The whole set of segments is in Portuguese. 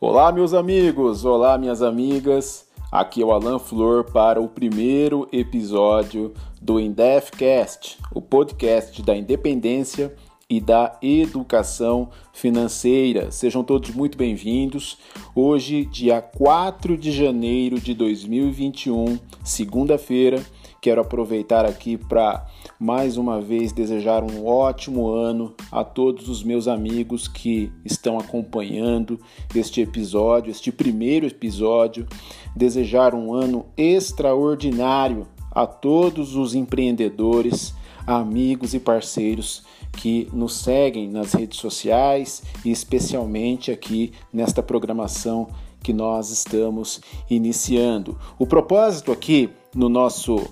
Olá, meus amigos! Olá, minhas amigas! Aqui é o Alan Flor para o primeiro episódio do Indefcast, o podcast da independência e da educação financeira. Sejam todos muito bem-vindos. Hoje, dia 4 de janeiro de 2021, segunda-feira, quero aproveitar aqui para mais uma vez desejar um ótimo ano a todos os meus amigos que estão acompanhando este episódio, este primeiro episódio. Desejar um ano extraordinário a todos os empreendedores, amigos e parceiros que nos seguem nas redes sociais e especialmente aqui nesta programação que nós estamos iniciando. O propósito aqui no nosso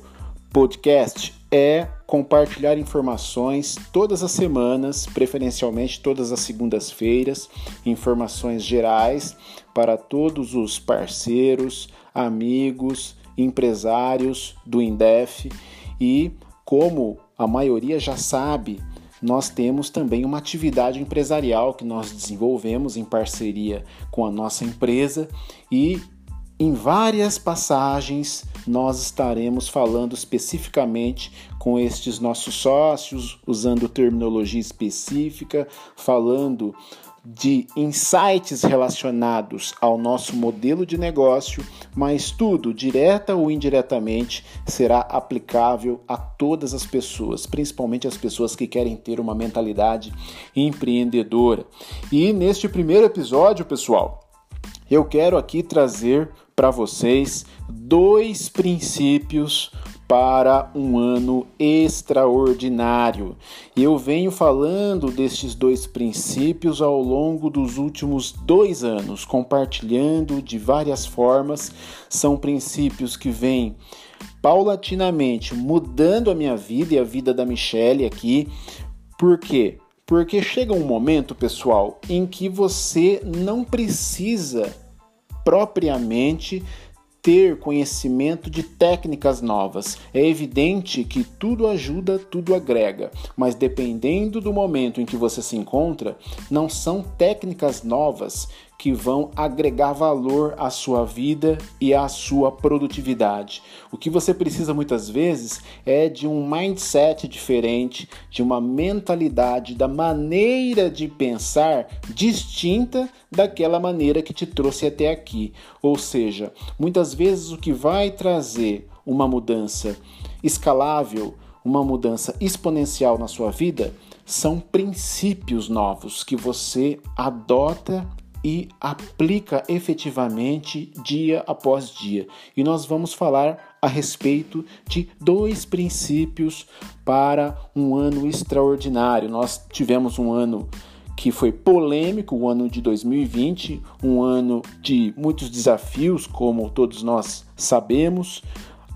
podcast é compartilhar informações todas as semanas, preferencialmente todas as segundas-feiras, informações gerais para todos os parceiros, amigos, empresários do Indef. E como a maioria já sabe, nós temos também uma atividade empresarial que nós desenvolvemos em parceria com a nossa empresa e em várias passagens nós estaremos falando especificamente com estes nossos sócios, usando terminologia específica, falando de insights relacionados ao nosso modelo de negócio, mas tudo, direta ou indiretamente, será aplicável a todas as pessoas, principalmente as pessoas que querem ter uma mentalidade empreendedora. E neste primeiro episódio, pessoal, eu quero aqui trazer para vocês dois princípios para um ano extraordinário. Eu venho falando destes dois princípios ao longo dos últimos dois anos, compartilhando de várias formas. São princípios que vêm paulatinamente mudando a minha vida e a vida da Michelle aqui. Por quê? Porque chega um momento, pessoal, em que você não precisa propriamente ter conhecimento de técnicas novas. É evidente que tudo ajuda, tudo agrega, mas dependendo do momento em que você se encontra, não são técnicas novas que vão agregar valor à sua vida e à sua produtividade. O que você precisa muitas vezes é de um mindset diferente, de uma mentalidade, da maneira de pensar distinta daquela maneira que te trouxe até aqui. Ou seja, muitas vezes o que vai trazer uma mudança escalável, uma mudança exponencial na sua vida são princípios novos que você adota e aplica efetivamente dia após dia. E nós vamos falar a respeito de dois princípios para um ano extraordinário. Nós tivemos um ano que foi polêmico, o ano de 2020, um ano de muitos desafios, como todos nós sabemos,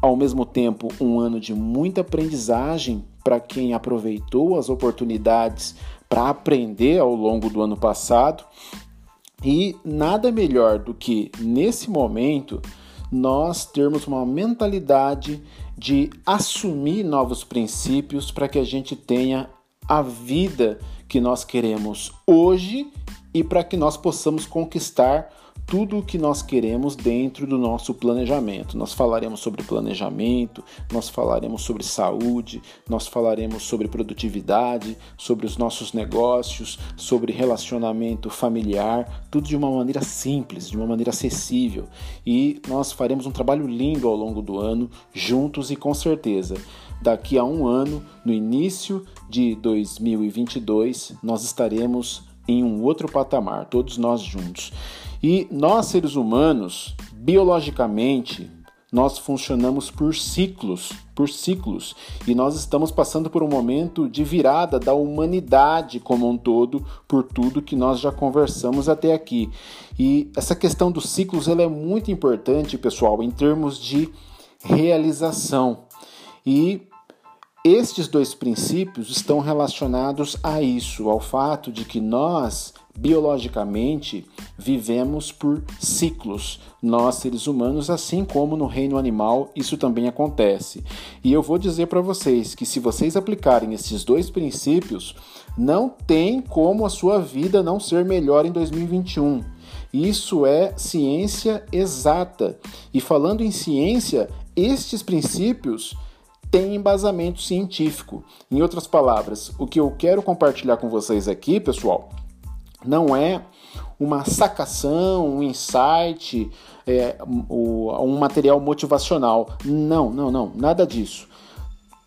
ao mesmo tempo, um ano de muita aprendizagem para quem aproveitou as oportunidades para aprender ao longo do ano passado e nada melhor do que nesse momento nós termos uma mentalidade de assumir novos princípios para que a gente tenha a vida que nós queremos hoje e para que nós possamos conquistar tudo o que nós queremos dentro do nosso planejamento. Nós falaremos sobre planejamento, nós falaremos sobre saúde, nós falaremos sobre produtividade, sobre os nossos negócios, sobre relacionamento familiar, tudo de uma maneira simples, de uma maneira acessível. E nós faremos um trabalho lindo ao longo do ano, juntos e com certeza. Daqui a um ano, no início de 2022, nós estaremos em um outro patamar, todos nós juntos. E nós, seres humanos, biologicamente, nós funcionamos por ciclos, por ciclos, e nós estamos passando por um momento de virada da humanidade como um todo, por tudo que nós já conversamos até aqui. E essa questão dos ciclos ela é muito importante, pessoal, em termos de realização. E estes dois princípios estão relacionados a isso, ao fato de que nós biologicamente vivemos por ciclos. Nós, seres humanos, assim como no reino animal, isso também acontece. E eu vou dizer para vocês que se vocês aplicarem esses dois princípios, não tem como a sua vida não ser melhor em 2021. Isso é ciência exata. E falando em ciência, estes princípios têm embasamento científico. Em outras palavras, o que eu quero compartilhar com vocês aqui, pessoal, não é uma sacação, um insight, é, um material motivacional. Não, não, não, nada disso.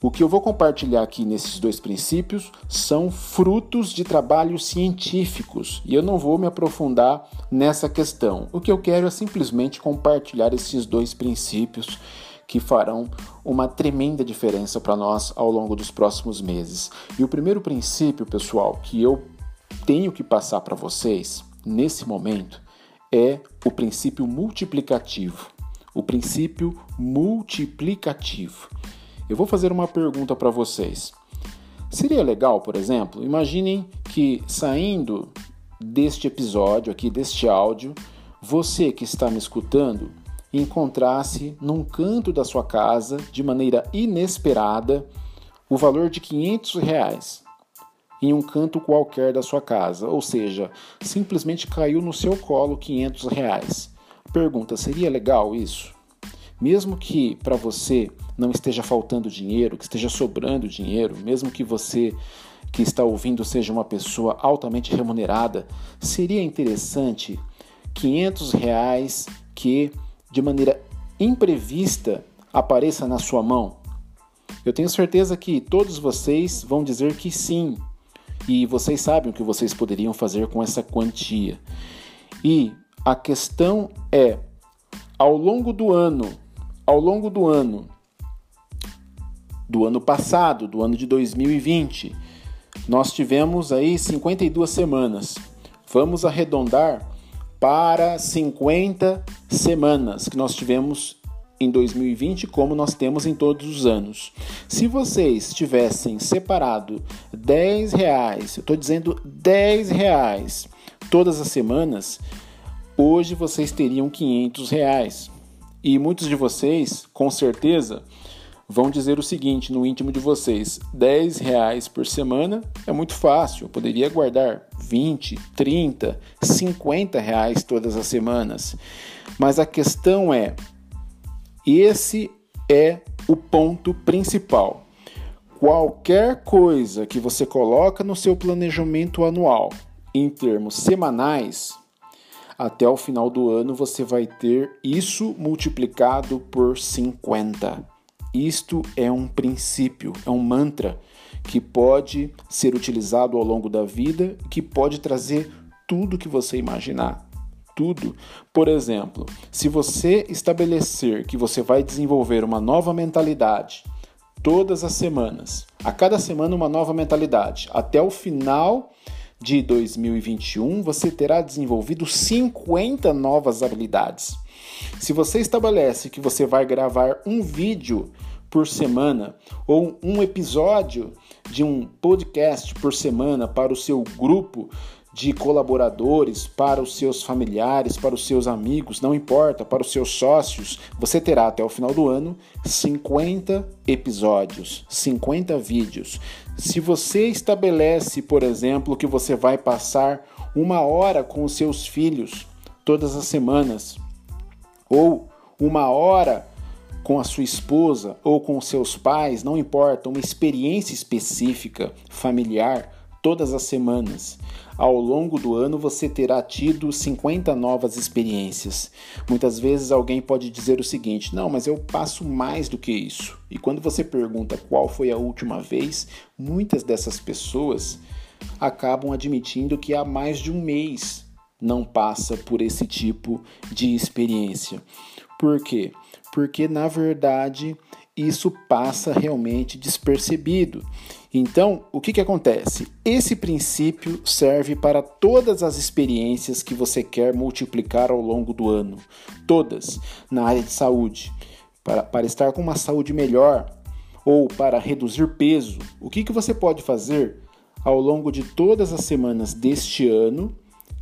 O que eu vou compartilhar aqui nesses dois princípios são frutos de trabalhos científicos e eu não vou me aprofundar nessa questão. O que eu quero é simplesmente compartilhar esses dois princípios que farão uma tremenda diferença para nós ao longo dos próximos meses. E o primeiro princípio, pessoal, que eu tenho que passar para vocês nesse momento é o princípio multiplicativo. O princípio multiplicativo. Eu vou fazer uma pergunta para vocês. Seria legal, por exemplo, imaginem que saindo deste episódio aqui, deste áudio, você que está me escutando encontrasse num canto da sua casa, de maneira inesperada, o valor de 500 reais em um canto qualquer da sua casa, ou seja, simplesmente caiu no seu colo 500 reais. Pergunta: seria legal isso? Mesmo que para você não esteja faltando dinheiro, que esteja sobrando dinheiro, mesmo que você que está ouvindo seja uma pessoa altamente remunerada, seria interessante 500 reais que de maneira imprevista apareça na sua mão? Eu tenho certeza que todos vocês vão dizer que sim, e vocês sabem o que vocês poderiam fazer com essa quantia. E a questão é, ao longo do ano, ao longo do ano, do ano passado, do ano de 2020, nós tivemos aí 52 semanas. Vamos arredondar para 50 semanas que nós tivemos em 2020, como nós temos em todos os anos. Se vocês tivessem separado 10 reais, eu estou dizendo 10 reais todas as semanas, hoje vocês teriam 500 reais. E muitos de vocês, com certeza, vão dizer o seguinte no íntimo de vocês: 10 reais por semana é muito fácil, eu poderia guardar 20, 30, 50 reais todas as semanas. Mas a questão é: esse é o ponto principal. Qualquer coisa que você coloca no seu planejamento anual em termos semanais, até o final do ano você vai ter isso multiplicado por 50. Isto é um princípio, é um mantra que pode ser utilizado ao longo da vida, que pode trazer tudo que você imaginar. Tudo. Por exemplo, se você estabelecer que você vai desenvolver uma nova mentalidade todas as semanas, a cada semana uma nova mentalidade, até o final de 2021 você terá desenvolvido 50 novas habilidades. Se você estabelece que você vai gravar um vídeo por semana ou um episódio de um podcast por semana para o seu grupo de colaboradores, para os seus familiares, para os seus amigos, não importa, para os seus sócios, você terá até o final do ano 50 episódios, 50 vídeos. Se você estabelece, por exemplo, que você vai passar uma hora com os seus filhos todas as semanas, ou uma hora com a sua esposa ou com seus pais, não importa, uma experiência específica familiar todas as semanas. Ao longo do ano você terá tido 50 novas experiências. Muitas vezes alguém pode dizer o seguinte: não, mas eu passo mais do que isso. E quando você pergunta qual foi a última vez, muitas dessas pessoas acabam admitindo que há mais de um mês não passa por esse tipo de experiência. Por quê? Porque na verdade isso passa realmente despercebido. Então, o que, que acontece? Esse princípio serve para todas as experiências que você quer multiplicar ao longo do ano, todas, na área de saúde. Para, para estar com uma saúde melhor ou para reduzir peso, o que, que você pode fazer ao longo de todas as semanas deste ano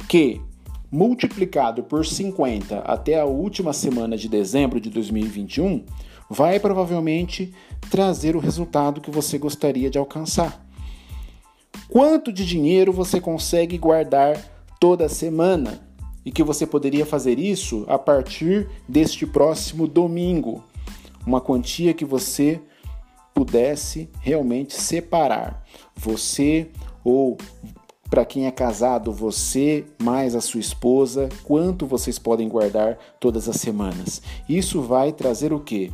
que multiplicado por 50 até a última semana de dezembro de 2021, vai provavelmente trazer o resultado que você gostaria de alcançar. Quanto de dinheiro você consegue guardar toda semana? e que você poderia fazer isso a partir deste próximo domingo. Uma quantia que você pudesse realmente separar. Você ou para quem é casado, você mais a sua esposa, quanto vocês podem guardar todas as semanas. Isso vai trazer o quê?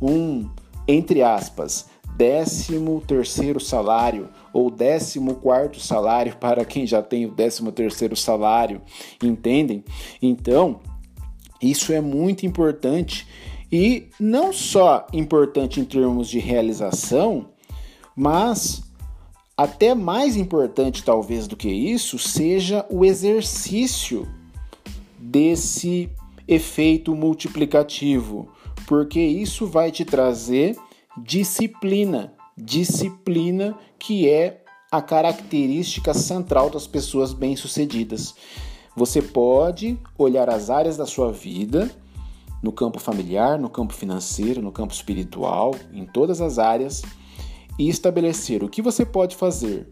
Um, entre aspas, décimo terceiro salário ou décimo quarto salário para quem já tem o décimo terceiro salário, entendem? Então, isso é muito importante e não só importante em termos de realização, mas até mais importante, talvez, do que isso, seja o exercício desse efeito multiplicativo, porque isso vai te trazer disciplina. Disciplina que é a característica central das pessoas bem-sucedidas. Você pode olhar as áreas da sua vida, no campo familiar, no campo financeiro, no campo espiritual, em todas as áreas e estabelecer o que você pode fazer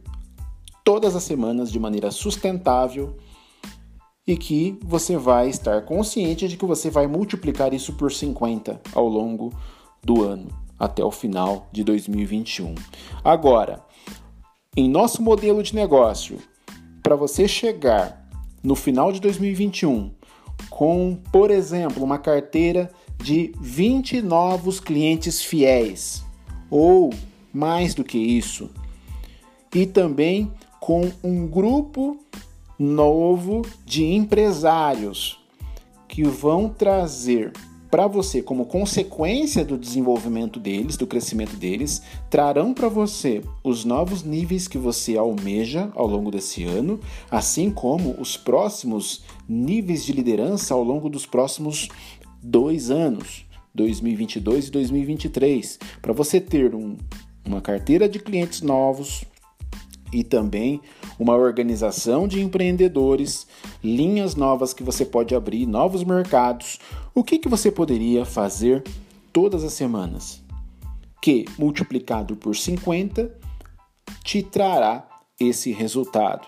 todas as semanas de maneira sustentável e que você vai estar consciente de que você vai multiplicar isso por 50 ao longo do ano, até o final de 2021. Agora, em nosso modelo de negócio, para você chegar no final de 2021 com, por exemplo, uma carteira de 20 novos clientes fiéis ou mais do que isso, e também com um grupo novo de empresários que vão trazer para você, como consequência do desenvolvimento deles, do crescimento deles, trarão para você os novos níveis que você almeja ao longo desse ano, assim como os próximos níveis de liderança ao longo dos próximos dois anos, 2022 e 2023, para você ter um uma carteira de clientes novos e também uma organização de empreendedores, linhas novas que você pode abrir, novos mercados. O que, que você poderia fazer todas as semanas? Que multiplicado por 50 te trará esse resultado.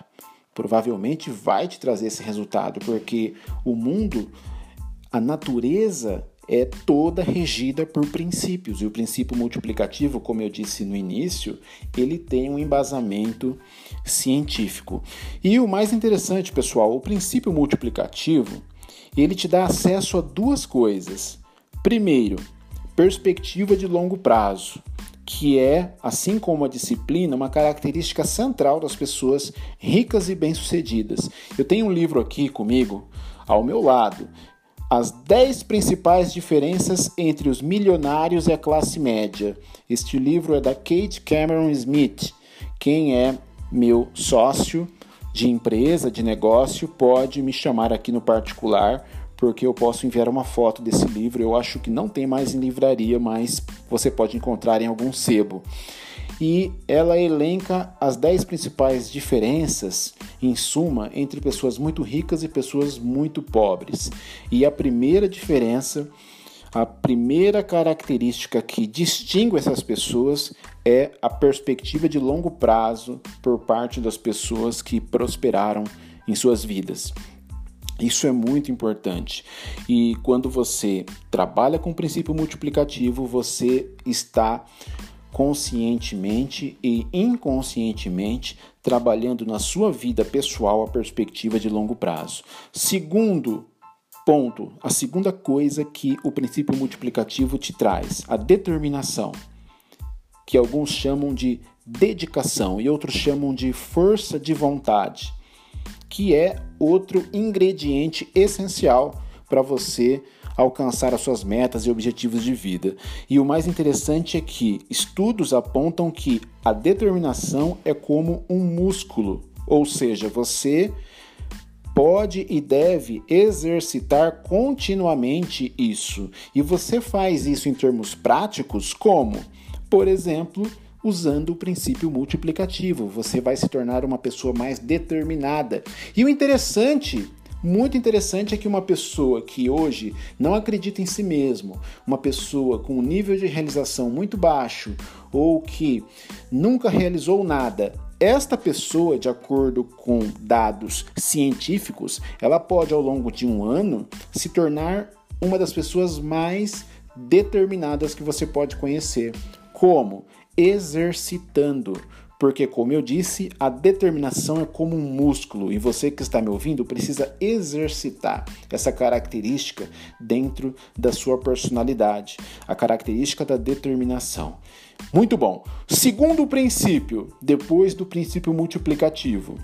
Provavelmente vai te trazer esse resultado, porque o mundo, a natureza é toda regida por princípios. E o princípio multiplicativo, como eu disse no início, ele tem um embasamento científico. E o mais interessante, pessoal, o princípio multiplicativo, ele te dá acesso a duas coisas. Primeiro, perspectiva de longo prazo, que é, assim como a disciplina, uma característica central das pessoas ricas e bem-sucedidas. Eu tenho um livro aqui comigo, ao meu lado, as 10 principais diferenças entre os milionários e a classe média. Este livro é da Kate Cameron Smith. Quem é meu sócio de empresa, de negócio, pode me chamar aqui no particular, porque eu posso enviar uma foto desse livro. Eu acho que não tem mais em livraria, mas você pode encontrar em algum sebo e ela elenca as 10 principais diferenças, em suma, entre pessoas muito ricas e pessoas muito pobres. E a primeira diferença, a primeira característica que distingue essas pessoas é a perspectiva de longo prazo por parte das pessoas que prosperaram em suas vidas. Isso é muito importante. E quando você trabalha com o princípio multiplicativo, você está conscientemente e inconscientemente trabalhando na sua vida pessoal a perspectiva de longo prazo. Segundo ponto, a segunda coisa que o princípio multiplicativo te traz, a determinação, que alguns chamam de dedicação e outros chamam de força de vontade, que é outro ingrediente essencial para você alcançar as suas metas e objetivos de vida. E o mais interessante é que estudos apontam que a determinação é como um músculo, ou seja, você pode e deve exercitar continuamente isso. E você faz isso em termos práticos, como, por exemplo, usando o princípio multiplicativo. Você vai se tornar uma pessoa mais determinada. E o interessante muito interessante é que uma pessoa que hoje não acredita em si mesmo, uma pessoa com um nível de realização muito baixo ou que nunca realizou nada, esta pessoa, de acordo com dados científicos, ela pode ao longo de um ano se tornar uma das pessoas mais determinadas que você pode conhecer. Como? Exercitando. Porque, como eu disse, a determinação é como um músculo e você que está me ouvindo precisa exercitar essa característica dentro da sua personalidade, a característica da determinação. Muito bom. Segundo princípio, depois do princípio multiplicativo,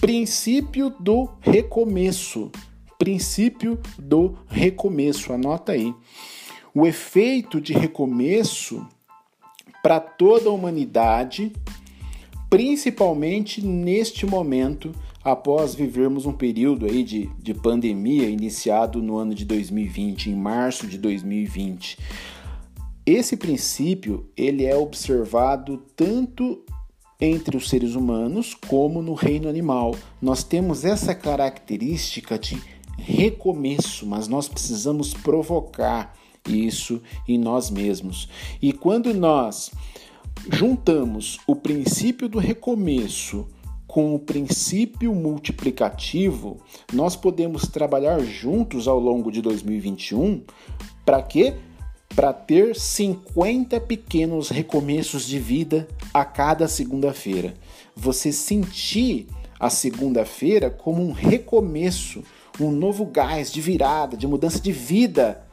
princípio do recomeço. Princípio do recomeço, anota aí. O efeito de recomeço para toda a humanidade principalmente neste momento, após vivermos um período aí de, de pandemia iniciado no ano de 2020, em março de 2020. Esse princípio ele é observado tanto entre os seres humanos como no reino animal. Nós temos essa característica de recomeço, mas nós precisamos provocar isso em nós mesmos. E quando nós juntamos o princípio do recomeço com o princípio multiplicativo, nós podemos trabalhar juntos ao longo de 2021 para quê? Para ter 50 pequenos recomeços de vida a cada segunda-feira. Você sentir a segunda-feira como um recomeço, um novo gás de virada, de mudança de vida,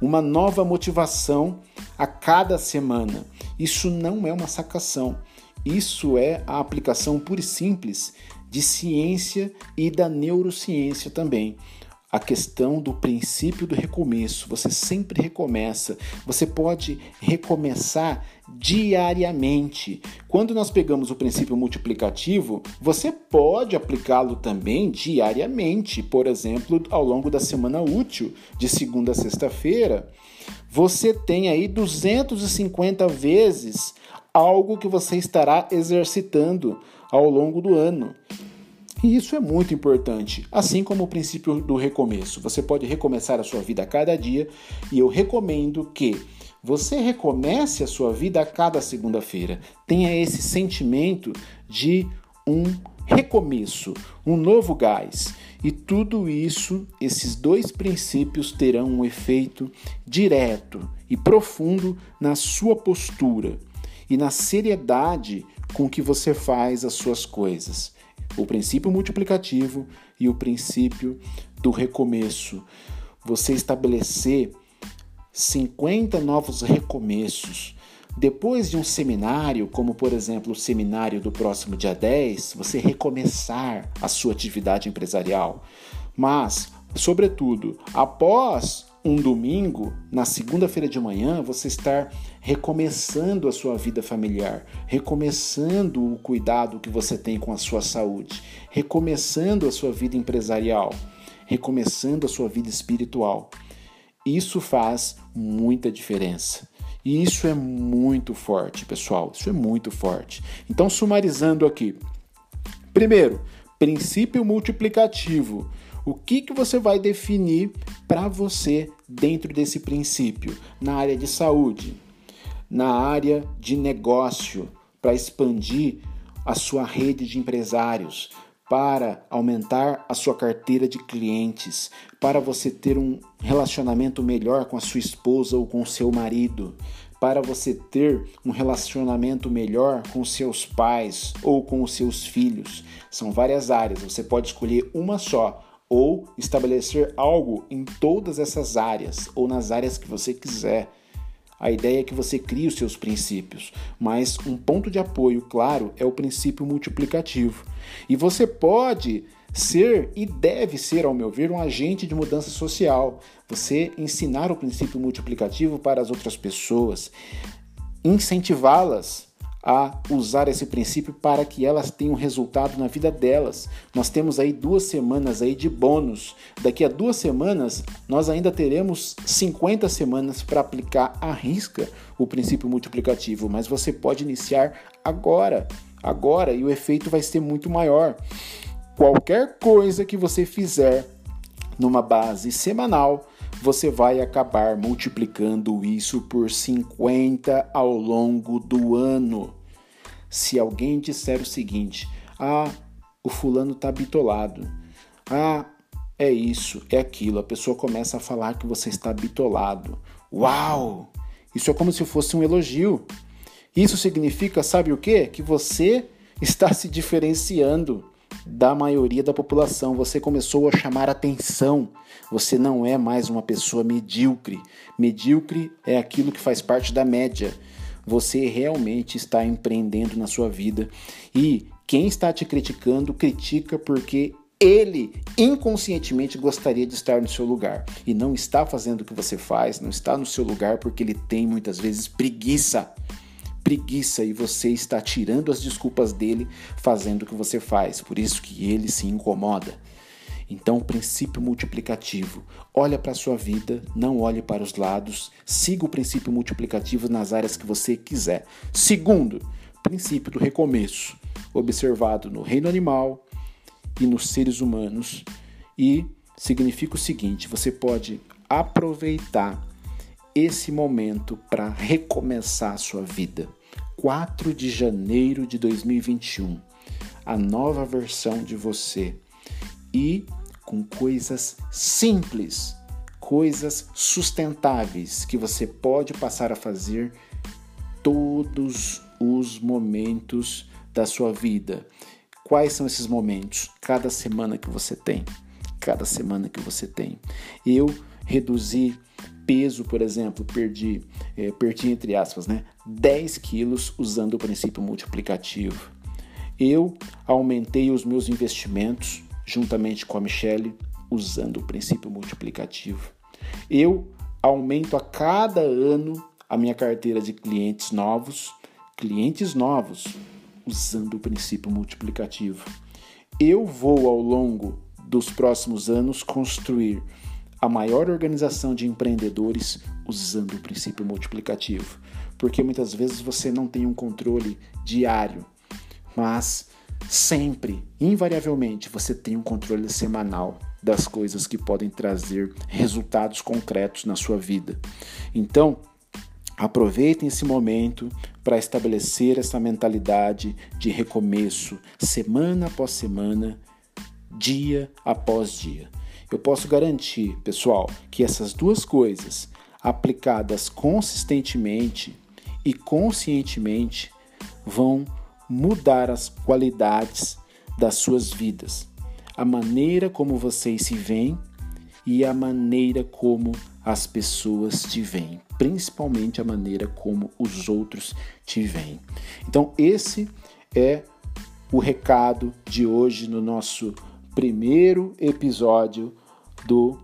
uma nova motivação a cada semana. Isso não é uma sacação, isso é a aplicação pura e simples de ciência e da neurociência também. A questão do princípio do recomeço, você sempre recomeça, você pode recomeçar diariamente. Quando nós pegamos o princípio multiplicativo, você pode aplicá-lo também diariamente, por exemplo, ao longo da semana útil, de segunda a sexta-feira você tem aí 250 vezes algo que você estará exercitando ao longo do ano. E isso é muito importante, assim como o princípio do recomeço. Você pode recomeçar a sua vida a cada dia e eu recomendo que você recomece a sua vida a cada segunda-feira. Tenha esse sentimento de um recomeço, um novo gás. E tudo isso, esses dois princípios terão um efeito direto e profundo na sua postura e na seriedade com que você faz as suas coisas. O princípio multiplicativo e o princípio do recomeço. Você estabelecer 50 novos recomeços depois de um seminário, como por exemplo o seminário do próximo dia 10, você recomeçar a sua atividade empresarial. Mas, sobretudo, após um domingo, na segunda-feira de manhã, você estar recomeçando a sua vida familiar, recomeçando o cuidado que você tem com a sua saúde, recomeçando a sua vida empresarial, recomeçando a sua vida espiritual. Isso faz muita diferença. E isso é muito forte, pessoal. Isso é muito forte. Então, sumarizando aqui. Primeiro, princípio multiplicativo. O que, que você vai definir para você dentro desse princípio? Na área de saúde, na área de negócio, para expandir a sua rede de empresários, para aumentar a sua carteira de clientes, para você ter um relacionamento melhor com a sua esposa ou com o seu marido, para você ter um relacionamento melhor com seus pais ou com os seus filhos. São várias áreas, você pode escolher uma só ou estabelecer algo em todas essas áreas ou nas áreas que você quiser. A ideia é que você crie os seus princípios, mas um ponto de apoio, claro, é o princípio multiplicativo. E você pode ser e deve ser, ao meu ver, um agente de mudança social. Você ensinar o princípio multiplicativo para as outras pessoas, incentivá-las a usar esse princípio para que elas tenham resultado na vida delas. Nós temos aí duas semanas aí de bônus. Daqui a duas semanas nós ainda teremos 50 semanas para aplicar à risca o princípio multiplicativo, mas você pode iniciar agora, agora e o efeito vai ser muito maior. Qualquer coisa que você fizer numa base semanal, você vai acabar multiplicando isso por 50 ao longo do ano. Se alguém disser o seguinte: "Ah, o fulano tá bitolado. Ah, é isso, é aquilo". A pessoa começa a falar que você está bitolado. Uau! Isso é como se fosse um elogio. Isso significa, sabe o quê? Que você está se diferenciando da maioria da população. Você começou a chamar atenção. Você não é mais uma pessoa medíocre. Medíocre é aquilo que faz parte da média. Você realmente está empreendendo na sua vida. E quem está te criticando, critica porque ele inconscientemente gostaria de estar no seu lugar e não está fazendo o que você faz, não está no seu lugar porque ele tem muitas vezes preguiça preguiça e você está tirando as desculpas dele fazendo o que você faz. Por isso que ele se incomoda. Então, o princípio multiplicativo. Olha para a sua vida, não olhe para os lados, siga o princípio multiplicativo nas áreas que você quiser. Segundo, princípio do recomeço, observado no reino animal e nos seres humanos. E significa o seguinte: você pode aproveitar esse momento para recomeçar a sua vida. 4 de janeiro de 2021, a nova versão de você e com coisas simples, coisas sustentáveis que você pode passar a fazer todos os momentos da sua vida. Quais são esses momentos? Cada semana que você tem. Cada semana que você tem. Eu reduzi peso, por exemplo, perdi, é, perdi entre aspas, né, 10 quilos usando o princípio multiplicativo. Eu aumentei os meus investimentos juntamente com a Michelle usando o princípio multiplicativo. Eu aumento a cada ano a minha carteira de clientes novos, clientes novos, usando o princípio multiplicativo. Eu vou ao longo dos próximos anos construir a maior organização de empreendedores usando o princípio multiplicativo. Porque muitas vezes você não tem um controle diário, mas sempre, invariavelmente, você tem um controle semanal das coisas que podem trazer resultados concretos na sua vida. Então, aproveitem esse momento para estabelecer essa mentalidade de recomeço, semana após semana, dia após dia. Eu posso garantir, pessoal, que essas duas coisas, aplicadas consistentemente e conscientemente, vão mudar as qualidades das suas vidas, a maneira como vocês se veem e a maneira como as pessoas te veem, principalmente a maneira como os outros te veem. Então, esse é o recado de hoje no nosso primeiro episódio do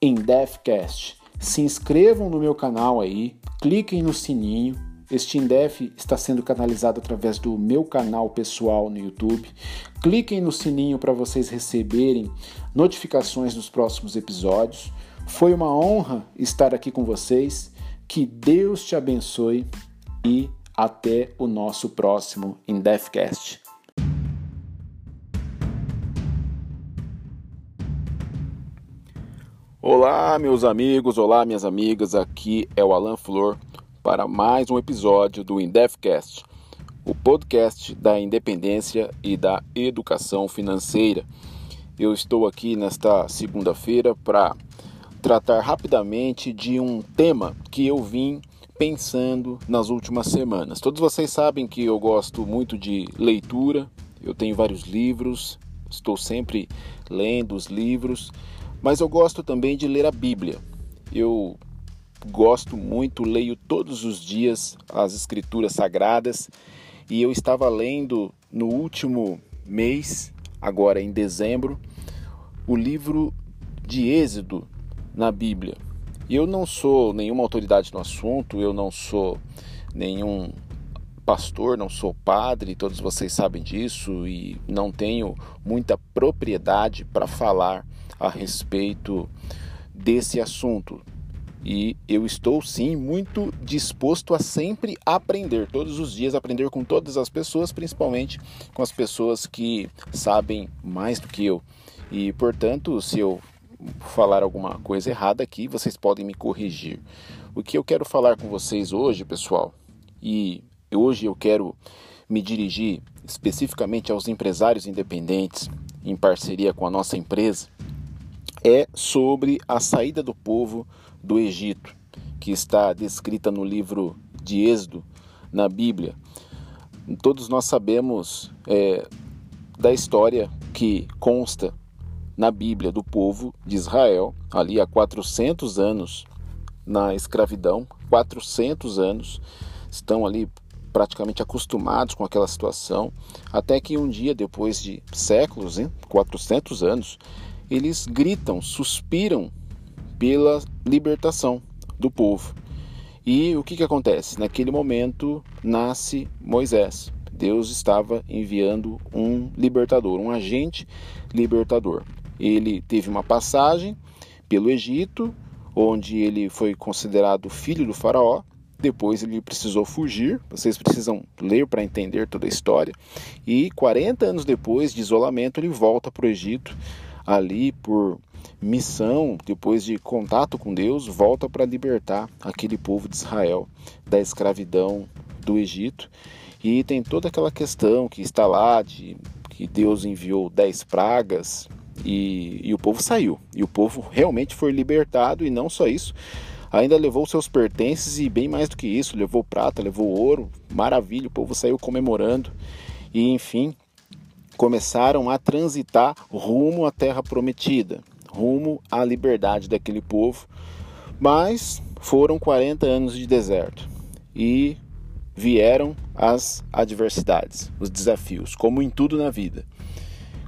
Indefcast. Se inscrevam no meu canal aí, cliquem no sininho. Este Indef está sendo canalizado através do meu canal pessoal no YouTube. Cliquem no sininho para vocês receberem notificações dos próximos episódios. Foi uma honra estar aqui com vocês. Que Deus te abençoe e até o nosso próximo Indefcast. Olá, meus amigos, olá, minhas amigas. Aqui é o Alan Flor para mais um episódio do Indefcast, o podcast da independência e da educação financeira. Eu estou aqui nesta segunda-feira para tratar rapidamente de um tema que eu vim pensando nas últimas semanas. Todos vocês sabem que eu gosto muito de leitura, eu tenho vários livros, estou sempre lendo os livros mas eu gosto também de ler a Bíblia. Eu gosto muito, leio todos os dias as Escrituras Sagradas e eu estava lendo no último mês, agora em dezembro, o livro de Êxodo na Bíblia. Eu não sou nenhuma autoridade no assunto, eu não sou nenhum pastor, não sou padre, todos vocês sabem disso e não tenho muita propriedade para falar a respeito desse assunto. E eu estou sim muito disposto a sempre aprender, todos os dias aprender com todas as pessoas, principalmente com as pessoas que sabem mais do que eu. E portanto, se eu falar alguma coisa errada aqui, vocês podem me corrigir. O que eu quero falar com vocês hoje, pessoal, e hoje eu quero me dirigir especificamente aos empresários independentes, em parceria com a nossa empresa, é sobre a saída do povo do Egito, que está descrita no livro de Êxodo, na Bíblia. Todos nós sabemos é, da história que consta na Bíblia do povo de Israel, ali há 400 anos na escravidão, 400 anos, estão ali praticamente acostumados com aquela situação, até que um dia, depois de séculos, hein, 400 anos, eles gritam, suspiram pela libertação do povo. E o que, que acontece? Naquele momento nasce Moisés. Deus estava enviando um libertador, um agente libertador. Ele teve uma passagem pelo Egito, onde ele foi considerado filho do faraó. Depois ele precisou fugir. Vocês precisam ler para entender toda a história. E 40 anos depois de isolamento, ele volta para o Egito, ali por missão, depois de contato com Deus, volta para libertar aquele povo de Israel da escravidão do Egito. E tem toda aquela questão que está lá de que Deus enviou dez pragas e, e o povo saiu. E o povo realmente foi libertado e não só isso, ainda levou seus pertences e bem mais do que isso, levou prata, levou ouro, maravilha, o povo saiu comemorando. E enfim, começaram a transitar rumo à terra prometida rumo à liberdade daquele povo. Mas foram 40 anos de deserto e vieram as adversidades, os desafios, como em tudo na vida.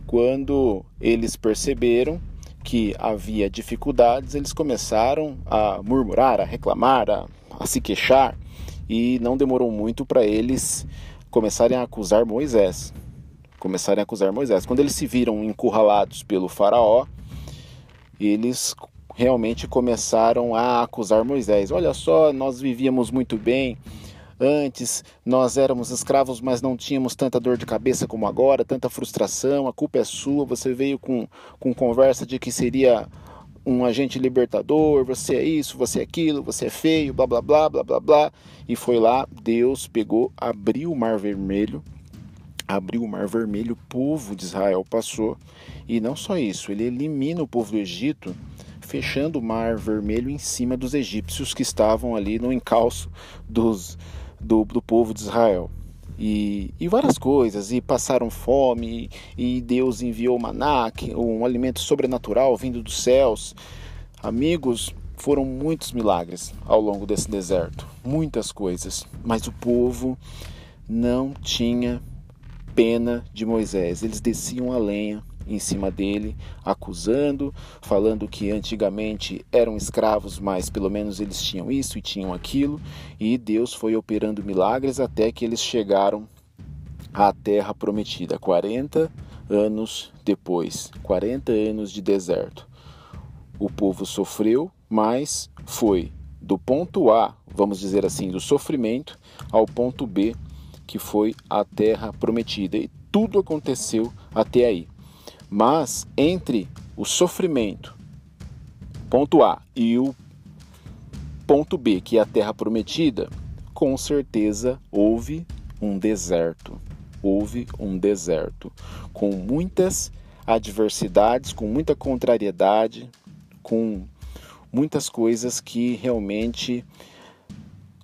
Quando eles perceberam que havia dificuldades, eles começaram a murmurar, a reclamar, a, a se queixar, e não demorou muito para eles começarem a acusar Moisés. Começarem a acusar Moisés. Quando eles se viram encurralados pelo Faraó, eles realmente começaram a acusar Moisés. Olha só, nós vivíamos muito bem. Antes nós éramos escravos, mas não tínhamos tanta dor de cabeça como agora, tanta frustração. A culpa é sua. Você veio com, com conversa de que seria um agente libertador, você é isso, você é aquilo, você é feio, blá blá blá blá blá blá. E foi lá, Deus pegou, abriu o mar vermelho, abriu o mar vermelho, o povo de Israel passou e não só isso, ele elimina o povo do Egito, fechando o mar vermelho em cima dos egípcios que estavam ali no encalço dos, do, do povo de Israel. E, e, várias coisas, e passaram fome, e Deus enviou maná, um alimento sobrenatural vindo dos céus. Amigos, foram muitos milagres ao longo desse deserto, muitas coisas, mas o povo não tinha pena de Moisés. Eles desciam a lenha, em cima dele, acusando, falando que antigamente eram escravos, mas pelo menos eles tinham isso e tinham aquilo, e Deus foi operando milagres até que eles chegaram à terra prometida, 40 anos depois, 40 anos de deserto. O povo sofreu, mas foi do ponto A, vamos dizer assim, do sofrimento, ao ponto B, que foi a terra prometida. E tudo aconteceu até aí. Mas entre o sofrimento, ponto A, e o ponto B, que é a terra prometida, com certeza houve um deserto. Houve um deserto com muitas adversidades, com muita contrariedade, com muitas coisas que realmente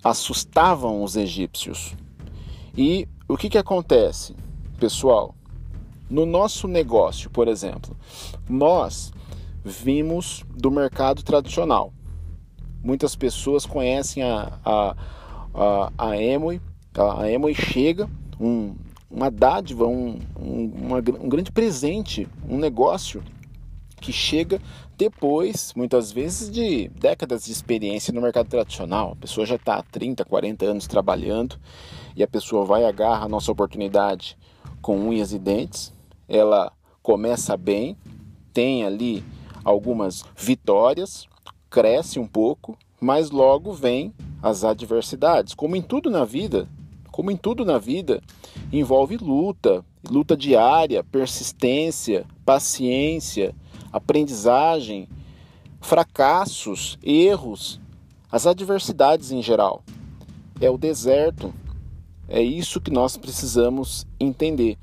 assustavam os egípcios. E o que, que acontece, pessoal? No nosso negócio, por exemplo, nós vimos do mercado tradicional. Muitas pessoas conhecem a, a, a, a Emoi. A Emoi chega, um, uma dádiva, um, um, uma, um grande presente, um negócio que chega depois, muitas vezes, de décadas de experiência no mercado tradicional. A pessoa já está há 30, 40 anos trabalhando e a pessoa vai agarra a nossa oportunidade com unhas e dentes ela começa bem, tem ali algumas vitórias, cresce um pouco, mas logo vem as adversidades. Como em tudo na vida, como em tudo na vida, envolve luta, luta diária, persistência, paciência, aprendizagem, fracassos, erros, as adversidades em geral. É o deserto, É isso que nós precisamos entender.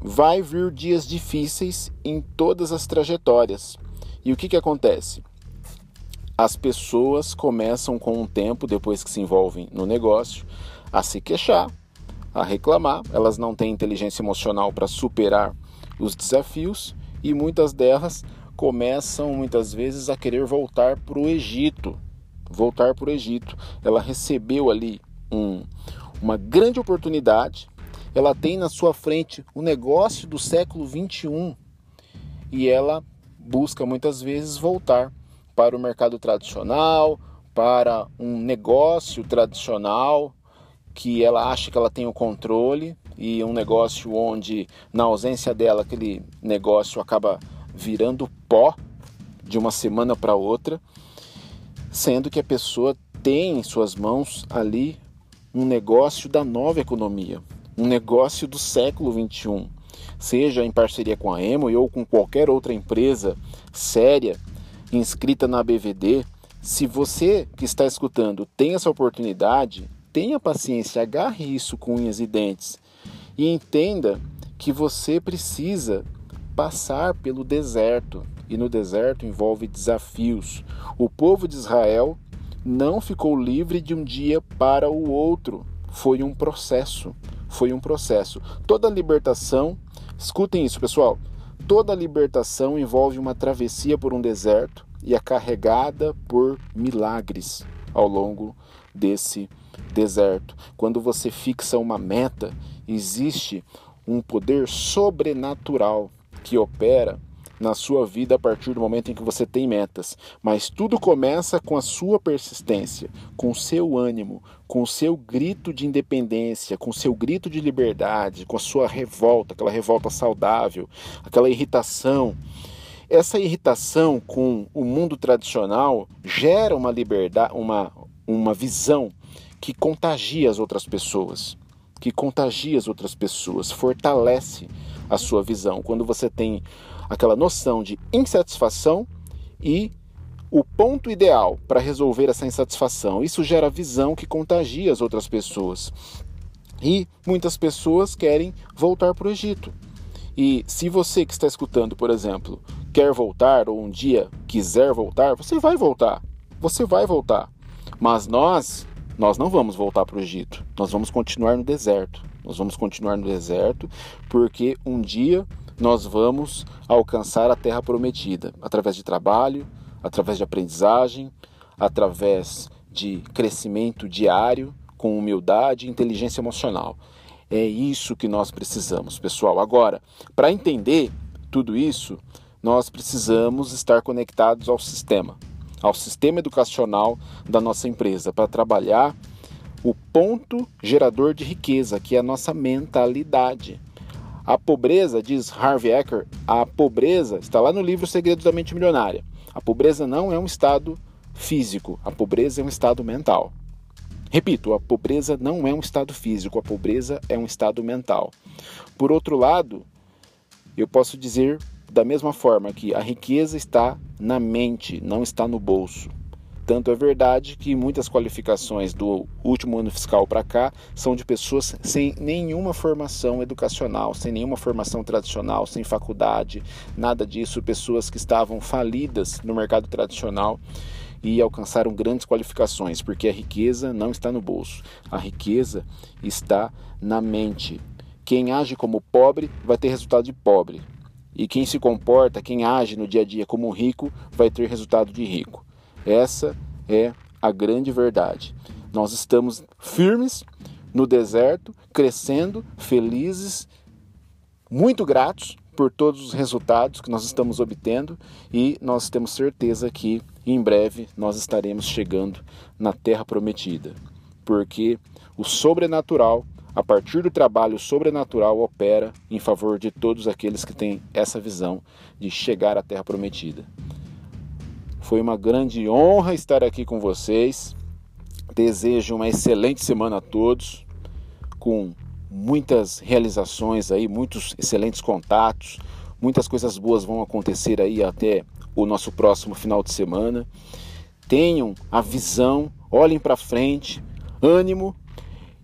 Vai vir dias difíceis em todas as trajetórias. E o que, que acontece? As pessoas começam com um tempo, depois que se envolvem no negócio, a se queixar, a reclamar. Elas não têm inteligência emocional para superar os desafios e muitas delas começam muitas vezes a querer voltar para o Egito. Voltar para o Egito. Ela recebeu ali um, uma grande oportunidade. Ela tem na sua frente o negócio do século 21 e ela busca muitas vezes voltar para o mercado tradicional, para um negócio tradicional que ela acha que ela tem o controle e um negócio onde na ausência dela aquele negócio acaba virando pó de uma semana para outra, sendo que a pessoa tem em suas mãos ali um negócio da nova economia, um negócio do século 21, seja em parceria com a Emo ou com qualquer outra empresa séria inscrita na BVD. Se você que está escutando tem essa oportunidade, tenha paciência, agarre isso com unhas e dentes e entenda que você precisa passar pelo deserto e no deserto envolve desafios. O povo de Israel não ficou livre de um dia para o outro. Foi um processo. Foi um processo. Toda libertação, escutem isso, pessoal. Toda libertação envolve uma travessia por um deserto e é carregada por milagres ao longo desse deserto. Quando você fixa uma meta, existe um poder sobrenatural que opera na sua vida a partir do momento em que você tem metas. Mas tudo começa com a sua persistência, com o seu ânimo, com o seu grito de independência, com o seu grito de liberdade, com a sua revolta, aquela revolta saudável, aquela irritação. Essa irritação com o mundo tradicional gera uma liberdade, uma, uma visão que contagia as outras pessoas, que contagia as outras pessoas, fortalece a sua visão. Quando você tem aquela noção de insatisfação e o ponto ideal para resolver essa insatisfação. Isso gera visão que contagia as outras pessoas. E muitas pessoas querem voltar para o Egito. E se você que está escutando, por exemplo, quer voltar ou um dia quiser voltar, você vai voltar. Você vai voltar. Mas nós, nós não vamos voltar para o Egito. Nós vamos continuar no deserto. Nós vamos continuar no deserto porque um dia nós vamos alcançar a terra prometida através de trabalho, através de aprendizagem, através de crescimento diário, com humildade e inteligência emocional. É isso que nós precisamos, pessoal. Agora, para entender tudo isso, nós precisamos estar conectados ao sistema, ao sistema educacional da nossa empresa, para trabalhar o ponto gerador de riqueza, que é a nossa mentalidade. A pobreza, diz Harvey Ecker, a pobreza está lá no livro Segredos da Mente Milionária. A pobreza não é um estado físico, a pobreza é um estado mental. Repito, a pobreza não é um estado físico, a pobreza é um estado mental. Por outro lado, eu posso dizer da mesma forma que a riqueza está na mente, não está no bolso. Tanto é verdade que muitas qualificações do último ano fiscal para cá são de pessoas sem nenhuma formação educacional, sem nenhuma formação tradicional, sem faculdade, nada disso, pessoas que estavam falidas no mercado tradicional e alcançaram grandes qualificações, porque a riqueza não está no bolso, a riqueza está na mente. Quem age como pobre vai ter resultado de pobre, e quem se comporta, quem age no dia a dia como rico, vai ter resultado de rico. Essa é a grande verdade. Nós estamos firmes no deserto, crescendo, felizes, muito gratos por todos os resultados que nós estamos obtendo e nós temos certeza que em breve nós estaremos chegando na terra prometida, porque o sobrenatural, a partir do trabalho sobrenatural, opera em favor de todos aqueles que têm essa visão de chegar à terra prometida. Foi uma grande honra estar aqui com vocês. Desejo uma excelente semana a todos, com muitas realizações aí, muitos excelentes contatos, muitas coisas boas vão acontecer aí até o nosso próximo final de semana. Tenham a visão, olhem para frente, ânimo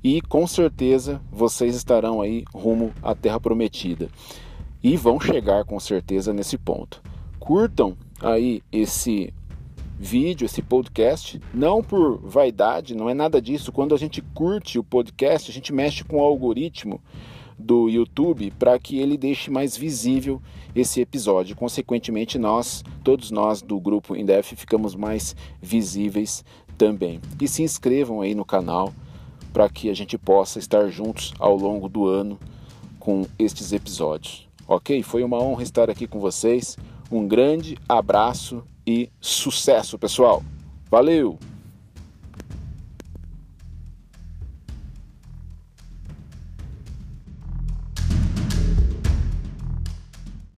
e com certeza vocês estarão aí rumo à Terra Prometida e vão chegar com certeza nesse ponto. Curtam aí esse vídeo, esse podcast, não por vaidade, não é nada disso. Quando a gente curte o podcast, a gente mexe com o algoritmo do YouTube para que ele deixe mais visível esse episódio. Consequentemente, nós, todos nós do grupo Indef, ficamos mais visíveis também. E se inscrevam aí no canal para que a gente possa estar juntos ao longo do ano com estes episódios. Ok? Foi uma honra estar aqui com vocês. Um grande abraço e sucesso, pessoal! Valeu!